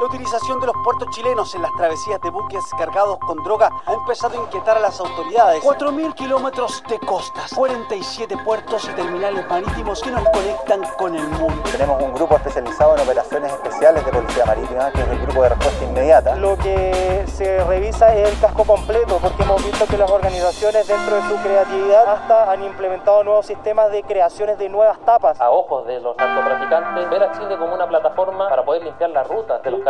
La utilización de los puertos chilenos en las travesías de buques cargados con droga ha empezado a inquietar a las autoridades. 4.000 kilómetros de costas, 47 puertos y terminales marítimos que nos conectan con el mundo. Tenemos un grupo especializado en operaciones especiales de policía marítima, que es el grupo de respuesta inmediata. Lo que se revisa es el casco completo, porque hemos visto que las organizaciones dentro de su creatividad hasta han implementado nuevos sistemas de creaciones de nuevas tapas. A ojos de los narcotraficantes, ver a Chile como una plataforma para poder limpiar las rutas de los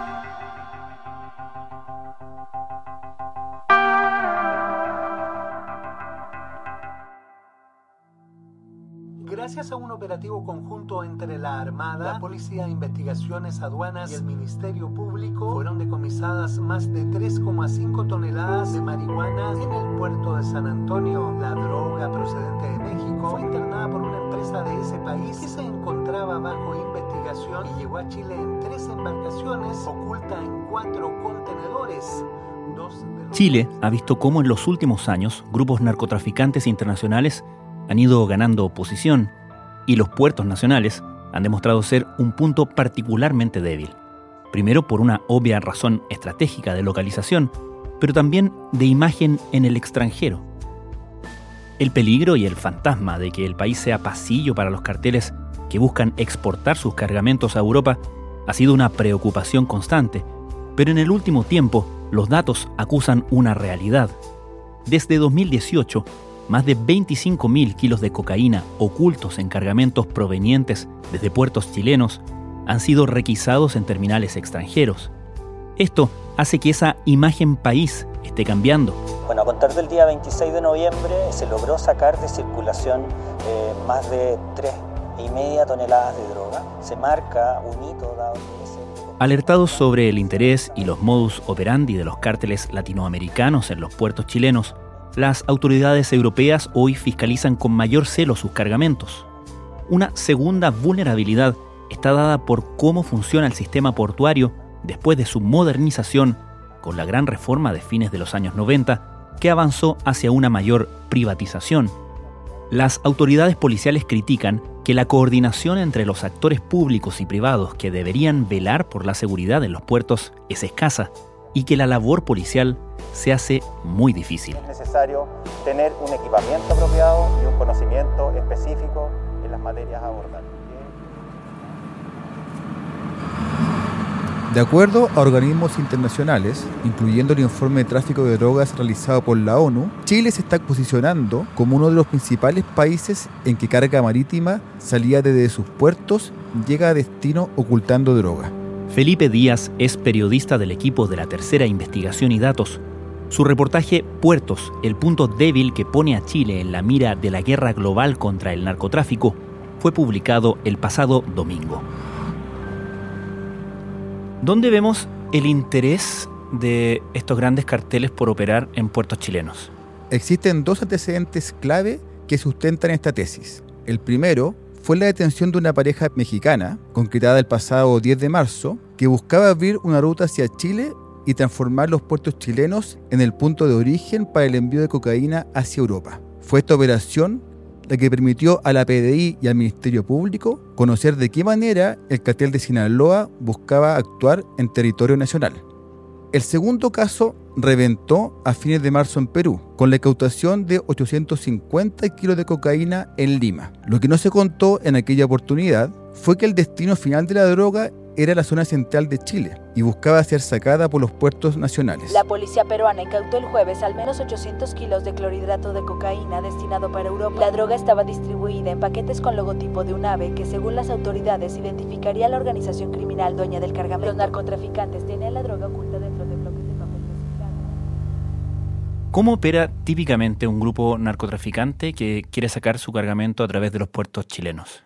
Policía de Investigaciones, Aduanas y el Ministerio Público, fueron decomisadas más de 3,5 toneladas de marihuana en el puerto de San Antonio. La droga procedente de México fue internada por una empresa de ese país que se encontraba bajo investigación y llegó a Chile en tres embarcaciones, oculta en cuatro contenedores. Chile ha visto cómo en los últimos años grupos narcotraficantes internacionales han ido ganando posición y los puertos nacionales han demostrado ser un punto particularmente débil. Primero por una obvia razón estratégica de localización, pero también de imagen en el extranjero. El peligro y el fantasma de que el país sea pasillo para los carteles que buscan exportar sus cargamentos a Europa ha sido una preocupación constante, pero en el último tiempo los datos acusan una realidad. Desde 2018, más de 25.000 kilos de cocaína ocultos en cargamentos provenientes desde puertos chilenos han sido requisados en terminales extranjeros. Esto hace que esa imagen país esté cambiando. Bueno, a contar del día 26 de noviembre se logró sacar de circulación eh, más de 3,5 toneladas de droga. Se marca un hito dado Alertados sobre el interés y los modus operandi de los cárteles latinoamericanos en los puertos chilenos, las autoridades europeas hoy fiscalizan con mayor celo sus cargamentos. Una segunda vulnerabilidad está dada por cómo funciona el sistema portuario después de su modernización con la gran reforma de fines de los años 90 que avanzó hacia una mayor privatización. Las autoridades policiales critican que la coordinación entre los actores públicos y privados que deberían velar por la seguridad en los puertos es escasa y que la labor policial se hace muy difícil. Es necesario tener un equipamiento apropiado y un conocimiento específico en las materias a abordar. De acuerdo a organismos internacionales, incluyendo el informe de tráfico de drogas realizado por la ONU, Chile se está posicionando como uno de los principales países en que carga marítima salía desde sus puertos llega a destino ocultando droga. Felipe Díaz es periodista del equipo de la Tercera Investigación y Datos. Su reportaje Puertos, el punto débil que pone a Chile en la mira de la guerra global contra el narcotráfico, fue publicado el pasado domingo. ¿Dónde vemos el interés de estos grandes carteles por operar en puertos chilenos? Existen dos antecedentes clave que sustentan esta tesis. El primero fue la detención de una pareja mexicana, concretada el pasado 10 de marzo, que buscaba abrir una ruta hacia Chile y transformar los puertos chilenos en el punto de origen para el envío de cocaína hacia Europa. Fue esta operación la que permitió a la PDI y al Ministerio Público conocer de qué manera el cartel de Sinaloa buscaba actuar en territorio nacional. El segundo caso reventó a fines de marzo en Perú, con la incautación de 850 kilos de cocaína en Lima. Lo que no se contó en aquella oportunidad fue que el destino final de la droga era la zona central de Chile y buscaba ser sacada por los puertos nacionales. La policía peruana incautó el jueves al menos 800 kilos de clorhidrato de cocaína destinado para Europa. La droga estaba distribuida en paquetes con logotipo de un ave que según las autoridades identificaría a la organización criminal dueña del cargamento. Los narcotraficantes tenían la droga oculta dentro de bloques de papel reciclado. ¿Cómo opera típicamente un grupo narcotraficante que quiere sacar su cargamento a través de los puertos chilenos?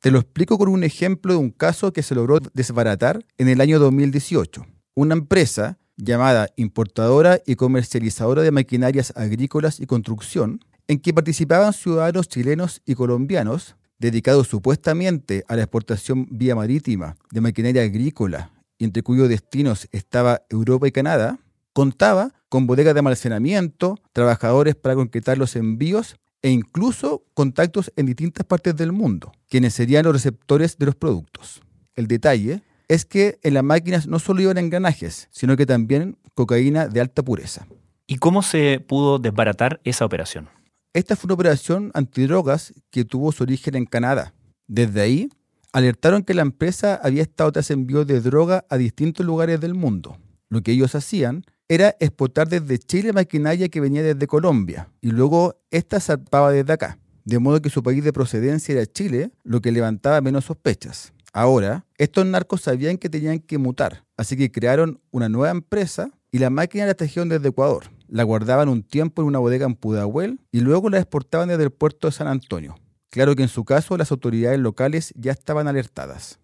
Te lo explico con un ejemplo de un caso que se logró desbaratar en el año 2018. Una empresa llamada Importadora y Comercializadora de Maquinarias Agrícolas y Construcción, en que participaban ciudadanos chilenos y colombianos dedicados supuestamente a la exportación vía marítima de maquinaria agrícola entre cuyos destinos estaba Europa y Canadá, contaba con bodegas de almacenamiento, trabajadores para concretar los envíos e incluso contactos en distintas partes del mundo, quienes serían los receptores de los productos. El detalle es que en las máquinas no solo iban engranajes, sino que también cocaína de alta pureza. ¿Y cómo se pudo desbaratar esa operación? Esta fue una operación antidrogas que tuvo su origen en Canadá. Desde ahí, alertaron que la empresa había estado tras envío de droga a distintos lugares del mundo. Lo que ellos hacían era exportar desde Chile maquinaria que venía desde Colombia y luego esta zarpaba desde acá. De modo que su país de procedencia era Chile, lo que levantaba menos sospechas. Ahora, estos narcos sabían que tenían que mutar, así que crearon una nueva empresa y la máquina la trajeron desde Ecuador. La guardaban un tiempo en una bodega en Pudahuel y luego la exportaban desde el puerto de San Antonio. Claro que en su caso las autoridades locales ya estaban alertadas.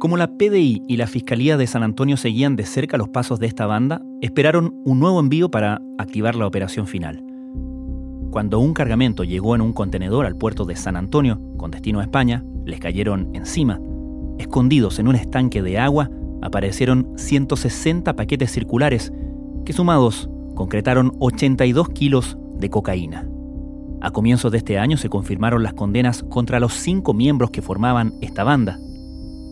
Como la PDI y la Fiscalía de San Antonio seguían de cerca los pasos de esta banda, esperaron un nuevo envío para activar la operación final. Cuando un cargamento llegó en un contenedor al puerto de San Antonio, con destino a España, les cayeron encima. Escondidos en un estanque de agua, aparecieron 160 paquetes circulares que sumados concretaron 82 kilos de cocaína. A comienzos de este año se confirmaron las condenas contra los cinco miembros que formaban esta banda.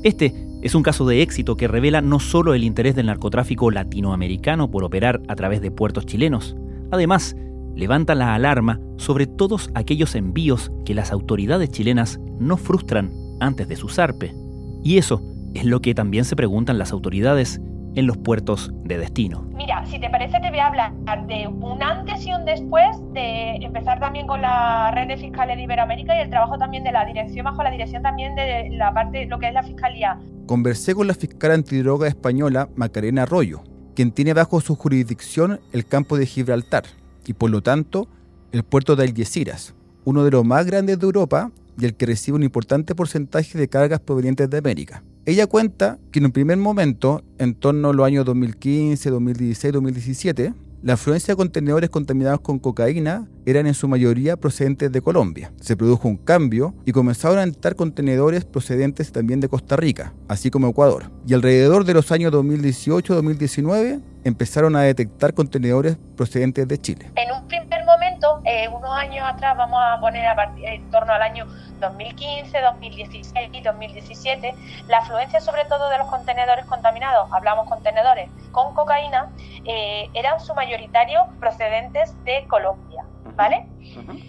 Este es un caso de éxito que revela no solo el interés del narcotráfico latinoamericano por operar a través de puertos chilenos, además levanta la alarma sobre todos aquellos envíos que las autoridades chilenas no frustran antes de su zarpe. Y eso es lo que también se preguntan las autoridades en los puertos de destino. Mira, si te parece te voy a hablar de un antes y un después de empezar también con la red de fiscales de Iberoamérica y el trabajo también de la dirección bajo la dirección también de la parte lo que es la fiscalía. Conversé con la fiscal antidroga española Macarena Arroyo, quien tiene bajo su jurisdicción el campo de Gibraltar y por lo tanto el puerto de Algeciras, uno de los más grandes de Europa y el que recibe un importante porcentaje de cargas provenientes de América. Ella cuenta que en un primer momento, en torno a los años 2015, 2016, 2017, la afluencia de contenedores contaminados con cocaína eran en su mayoría procedentes de Colombia. Se produjo un cambio y comenzaron a entrar contenedores procedentes también de Costa Rica, así como Ecuador. Y alrededor de los años 2018-2019 empezaron a detectar contenedores procedentes de Chile. En un primer momento, eh, unos años atrás, vamos a poner a partir, en torno al año 2015, 2016 y 2017, la afluencia sobre todo de los contenedores contaminados, hablamos contenedores con cocaína, eh, eran su mayoritario procedentes de Colombia, ¿vale?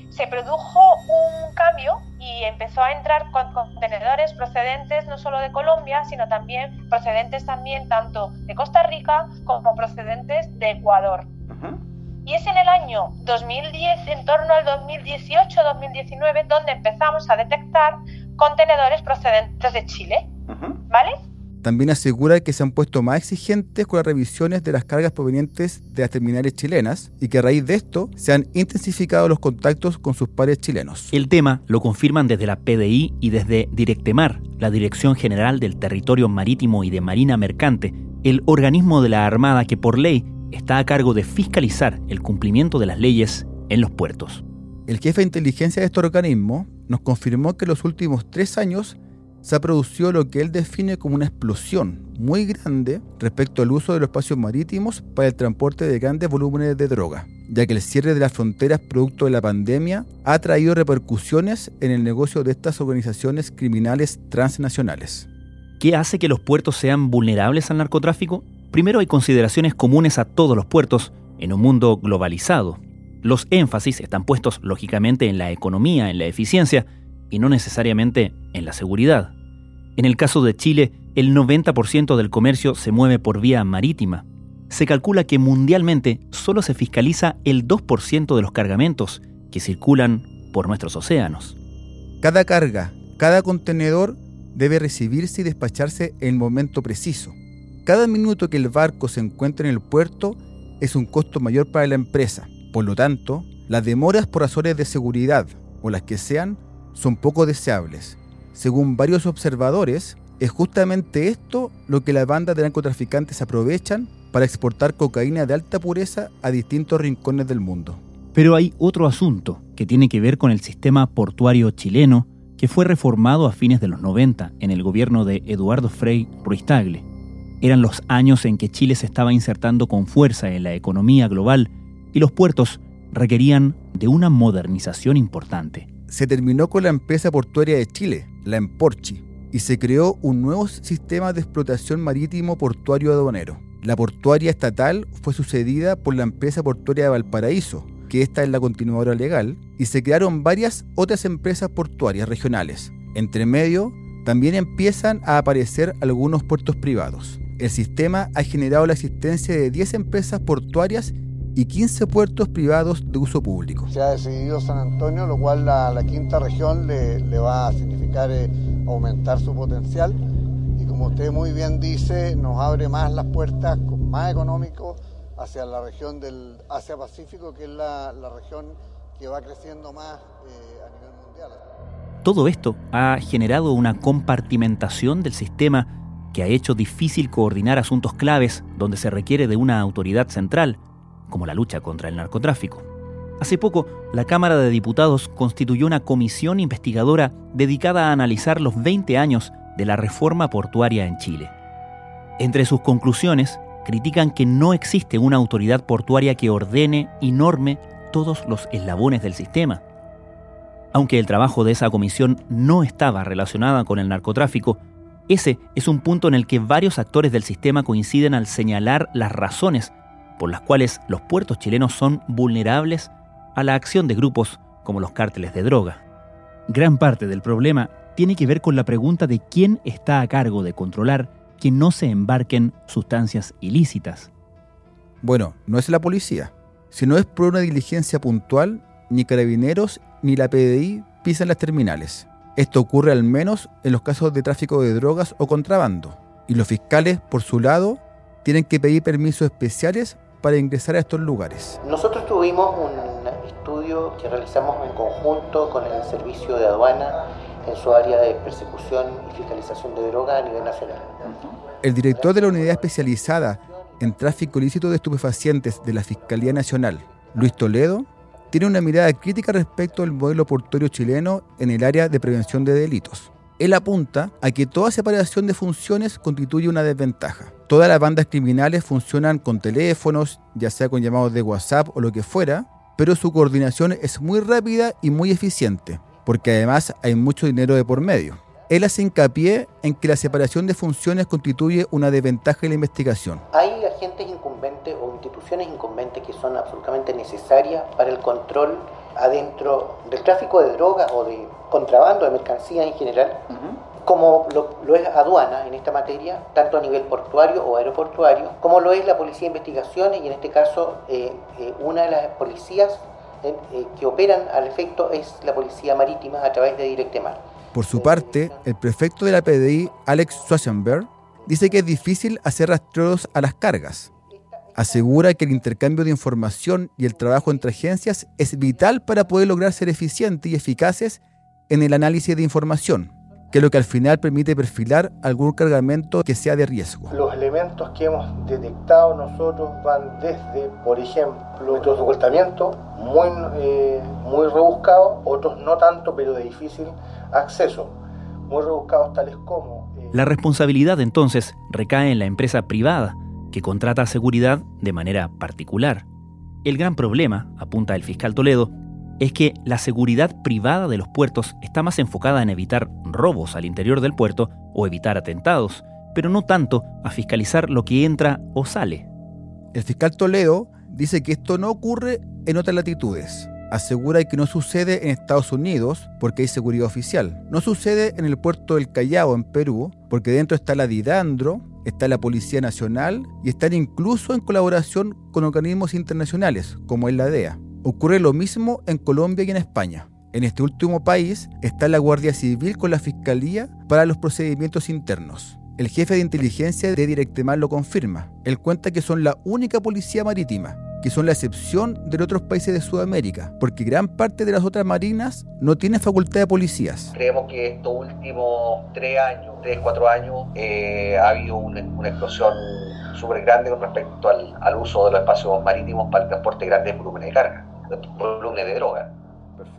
Se produjo un cambio y empezó a entrar con contenedores procedentes no solo de Colombia, sino también procedentes también tanto de Costa Rica como procedentes de Ecuador. Y es en el año 2010, en torno al 2018-2019, donde empezamos a detectar contenedores procedentes de Chile. ¿Vale? También asegura que se han puesto más exigentes con las revisiones de las cargas provenientes de las terminales chilenas y que a raíz de esto se han intensificado los contactos con sus pares chilenos. El tema lo confirman desde la PDI y desde Directemar, la Dirección General del Territorio Marítimo y de Marina Mercante, el organismo de la Armada que por ley está a cargo de fiscalizar el cumplimiento de las leyes en los puertos. El jefe de inteligencia de este organismo nos confirmó que en los últimos tres años se producido lo que él define como una explosión muy grande respecto al uso de los espacios marítimos para el transporte de grandes volúmenes de droga, ya que el cierre de las fronteras producto de la pandemia ha traído repercusiones en el negocio de estas organizaciones criminales transnacionales. ¿Qué hace que los puertos sean vulnerables al narcotráfico? Primero hay consideraciones comunes a todos los puertos en un mundo globalizado. Los énfasis están puestos lógicamente en la economía, en la eficiencia y no necesariamente en la seguridad. En el caso de Chile, el 90% del comercio se mueve por vía marítima. Se calcula que mundialmente solo se fiscaliza el 2% de los cargamentos que circulan por nuestros océanos. Cada carga, cada contenedor debe recibirse y despacharse en el momento preciso. Cada minuto que el barco se encuentra en el puerto es un costo mayor para la empresa. Por lo tanto, las demoras por razones de seguridad o las que sean son poco deseables. Según varios observadores, es justamente esto lo que las bandas de narcotraficantes aprovechan para exportar cocaína de alta pureza a distintos rincones del mundo. Pero hay otro asunto que tiene que ver con el sistema portuario chileno que fue reformado a fines de los 90 en el gobierno de Eduardo Frei Ruiz Tagle. Eran los años en que Chile se estaba insertando con fuerza en la economía global y los puertos requerían de una modernización importante. Se terminó con la empresa portuaria de Chile, la Emporchi, y se creó un nuevo sistema de explotación marítimo portuario aduanero. La portuaria estatal fue sucedida por la empresa portuaria de Valparaíso, que esta es la continuadora legal, y se crearon varias otras empresas portuarias regionales. Entre medio, también empiezan a aparecer algunos puertos privados. El sistema ha generado la existencia de 10 empresas portuarias y 15 puertos privados de uso público. Se ha decidido San Antonio, lo cual a la quinta región le, va a significar eh, aumentar su potencial y como usted muy bien dice, nos abre más las puertas con más económico hacia la región del Asia-Pacífico, que es la, región que va creciendo más eh, a nivel mundial. Todo esto ha generado una compartimentación del sistema que ha hecho difícil coordinar asuntos claves donde se requiere de una autoridad central, como la lucha contra el narcotráfico. Hace poco, la Cámara de Diputados constituyó una comisión investigadora dedicada a analizar los 20 años de la reforma portuaria en Chile. Entre sus conclusiones, critican que no existe una autoridad portuaria que ordene y norme todos los eslabones del sistema. Aunque el trabajo de esa comisión no estaba relacionada con el narcotráfico, ese es un punto en el que varios actores del sistema coinciden al señalar las razones por las cuales los puertos chilenos son vulnerables a la acción de grupos como los cárteles de droga. Gran parte del problema tiene que ver con la pregunta de quién está a cargo de controlar que no se embarquen sustancias ilícitas. Bueno, no es la policía. Si no es por una diligencia puntual, ni carabineros ni la PDI pisan las terminales. Esto ocurre al menos en los casos de tráfico de drogas o contrabando. Y los fiscales, por su lado, tienen que pedir permisos especiales para ingresar a estos lugares. Nosotros tuvimos un estudio que realizamos en conjunto con el Servicio de Aduana en su área de persecución y fiscalización de drogas a nivel nacional. El director de la unidad especializada en tráfico ilícito de estupefacientes de la Fiscalía Nacional, Luis Toledo, tiene una mirada crítica respecto al modelo portuario chileno en el área de prevención de delitos. Él apunta a que toda separación de funciones constituye una desventaja. Todas las bandas criminales funcionan con teléfonos, ya sea con llamados de WhatsApp o lo que fuera, pero su coordinación es muy rápida y muy eficiente, porque además hay mucho dinero de por medio. Él hace hincapié en que la separación de funciones constituye una desventaja en la investigación. Hay agentes incumbentes o instituciones incumbentes que son absolutamente necesarias para el control adentro del tráfico de drogas o de contrabando de mercancías en general, como lo, es aduana en esta materia, tanto a nivel portuario o aeroportuario, como lo es la Policía de Investigaciones y en este caso eh, eh, una de las policías eh, que operan al efecto es la Policía Marítima a través de Directemar. Por su parte, el prefecto de la PDI, Alex Schwarzenberg, dice que es difícil hacer rastreos a las cargas, asegura que el intercambio de información y el trabajo entre agencias es vital para poder lograr ser eficientes y eficaces en el análisis de información, que es lo que al final permite perfilar algún cargamento que sea de riesgo. Los elementos que hemos detectado nosotros van desde, por ejemplo, métodos de ocultamiento muy, eh, muy rebuscados, otros no tanto, pero de difícil acceso, muy rebuscados tales como... Eh, la responsabilidad entonces recae en la empresa privada, que contrata seguridad de manera particular. El gran problema, apunta el fiscal Toledo, es que la seguridad privada de los puertos está más enfocada en evitar robos al interior del puerto o evitar atentados, pero no tanto a fiscalizar lo que entra o sale. El fiscal Toledo dice que esto no ocurre en otras latitudes. Asegura que no sucede en Estados Unidos porque hay seguridad oficial. No sucede en el puerto del Callao, en Perú, porque dentro está la Didandro, está la Policía Nacional y están incluso en colaboración con organismos internacionales, como es la DEA. Ocurre lo mismo en Colombia y en España. En este último país está la Guardia Civil con la Fiscalía para los procedimientos internos. El jefe de inteligencia de Directemar lo confirma. Él cuenta que son la única policía marítima que son la excepción de otros países de Sudamérica, porque gran parte de las otras marinas no tienen facultad de policías. Creemos que estos últimos tres años, tres, cuatro años, eh, ha habido una, explosión súper grande con respecto al, uso de los espacios marítimos para el transporte de grandes volúmenes de carga, volúmenes de droga.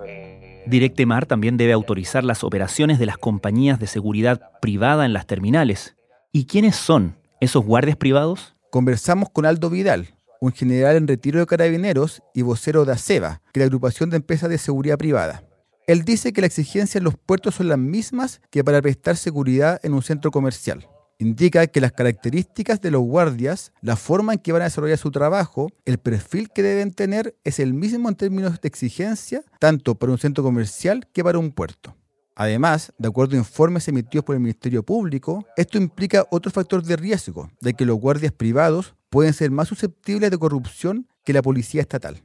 Eh, Directemar también debe autorizar las operaciones de las compañías de seguridad privada en las terminales. ¿Y quiénes son ¿Esos guardias privados? Conversamos con Aldo Vidal, un general en retiro de carabineros y vocero de ACEBA, que es la agrupación de empresas de seguridad privada. Él dice que las exigencias en los puertos son las mismas que para prestar seguridad en un centro comercial. Indica que las características de los guardias, la forma en que van a desarrollar su trabajo, el perfil que deben tener es el mismo en términos de exigencia, tanto para un centro comercial que para un puerto. Además, de acuerdo a informes emitidos por el Ministerio Público, esto implica otro factor de riesgo, de que los guardias privados pueden ser más susceptibles de corrupción que la policía estatal.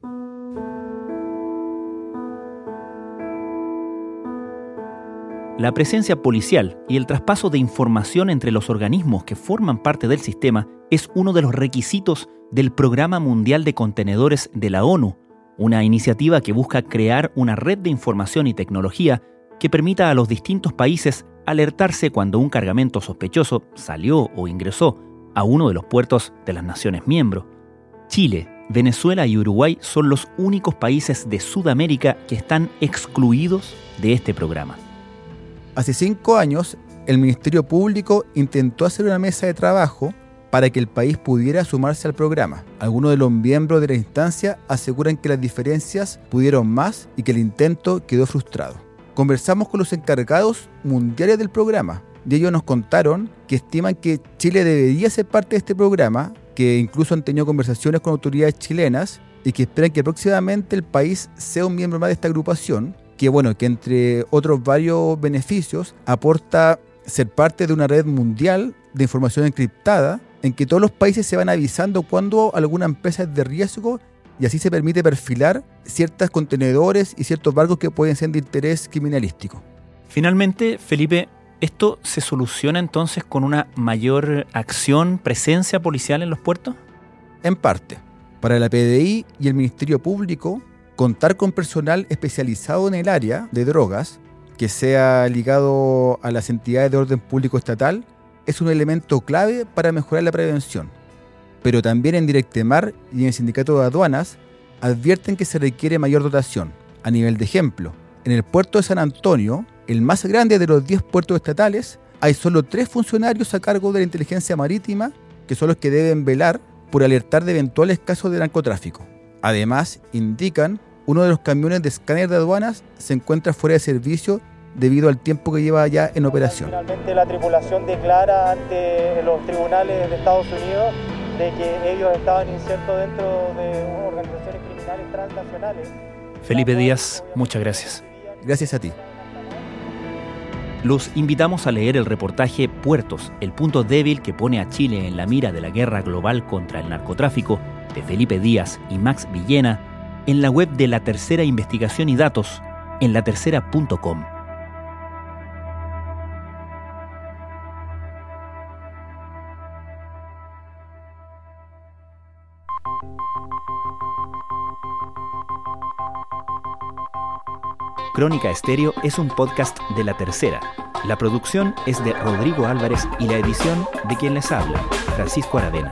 La presencia policial y el traspaso de información entre los organismos que forman parte del sistema es uno de los requisitos del Programa Mundial de Contenedores de la ONU, una iniciativa que busca crear una red de información y tecnología que permita a los distintos países alertarse cuando un cargamento sospechoso salió o ingresó a uno de los puertos de las naciones miembros. Chile, Venezuela y Uruguay son los únicos países de Sudamérica que están excluidos de este programa. Hace cinco años, el Ministerio Público intentó hacer una mesa de trabajo para que el país pudiera sumarse al programa. Algunos de los miembros de la instancia aseguran que las diferencias pudieron más y que el intento quedó frustrado. Conversamos con los encargados mundiales del programa y ellos nos contaron que estiman que Chile debería ser parte de este programa, que incluso han tenido conversaciones con autoridades chilenas y que esperan que próximamente el país sea un miembro más de esta agrupación que bueno, que entre otros varios beneficios aporta ser parte de una red mundial de información encriptada en que todos los países se van avisando cuando alguna empresa es de riesgo y así se permite perfilar ciertos contenedores y ciertos barcos que pueden ser de interés criminalístico. Finalmente, Felipe, ¿esto se soluciona entonces con una mayor acción, presencia policial en los puertos? En parte. Para la PDI y el Ministerio Público, contar con personal especializado en el área de drogas, que sea ligado a las entidades de orden público estatal, es un elemento clave para mejorar la prevención. Pero también en Directemar y en el Sindicato de Aduanas advierten que se requiere mayor dotación. A nivel de ejemplo, en el puerto de San Antonio, el más grande de los 10 puertos estatales, hay solo tres funcionarios a cargo de la inteligencia marítima que son los que deben velar por alertar de eventuales casos de narcotráfico. Además, indican, uno de los camiones de escáner de aduanas se encuentra fuera de servicio debido al tiempo que lleva ya en operación. Finalmente la tripulación declara ante los tribunales de Estados Unidos de que ellos estaban insertos dentro de organizaciones criminales transnacionales. Felipe Díaz, muchas gracias. Gracias a ti. Los invitamos a leer el reportaje Puertos, el punto débil que pone a Chile en la mira de la guerra global contra el narcotráfico, de Felipe Díaz y Max Villena, en la web de La Tercera Investigación y Datos, en latercera.com. Crónica Estéreo es un podcast de La Tercera. La producción es de Rodrigo Álvarez y la edición de quien les habla, Francisco Aravena.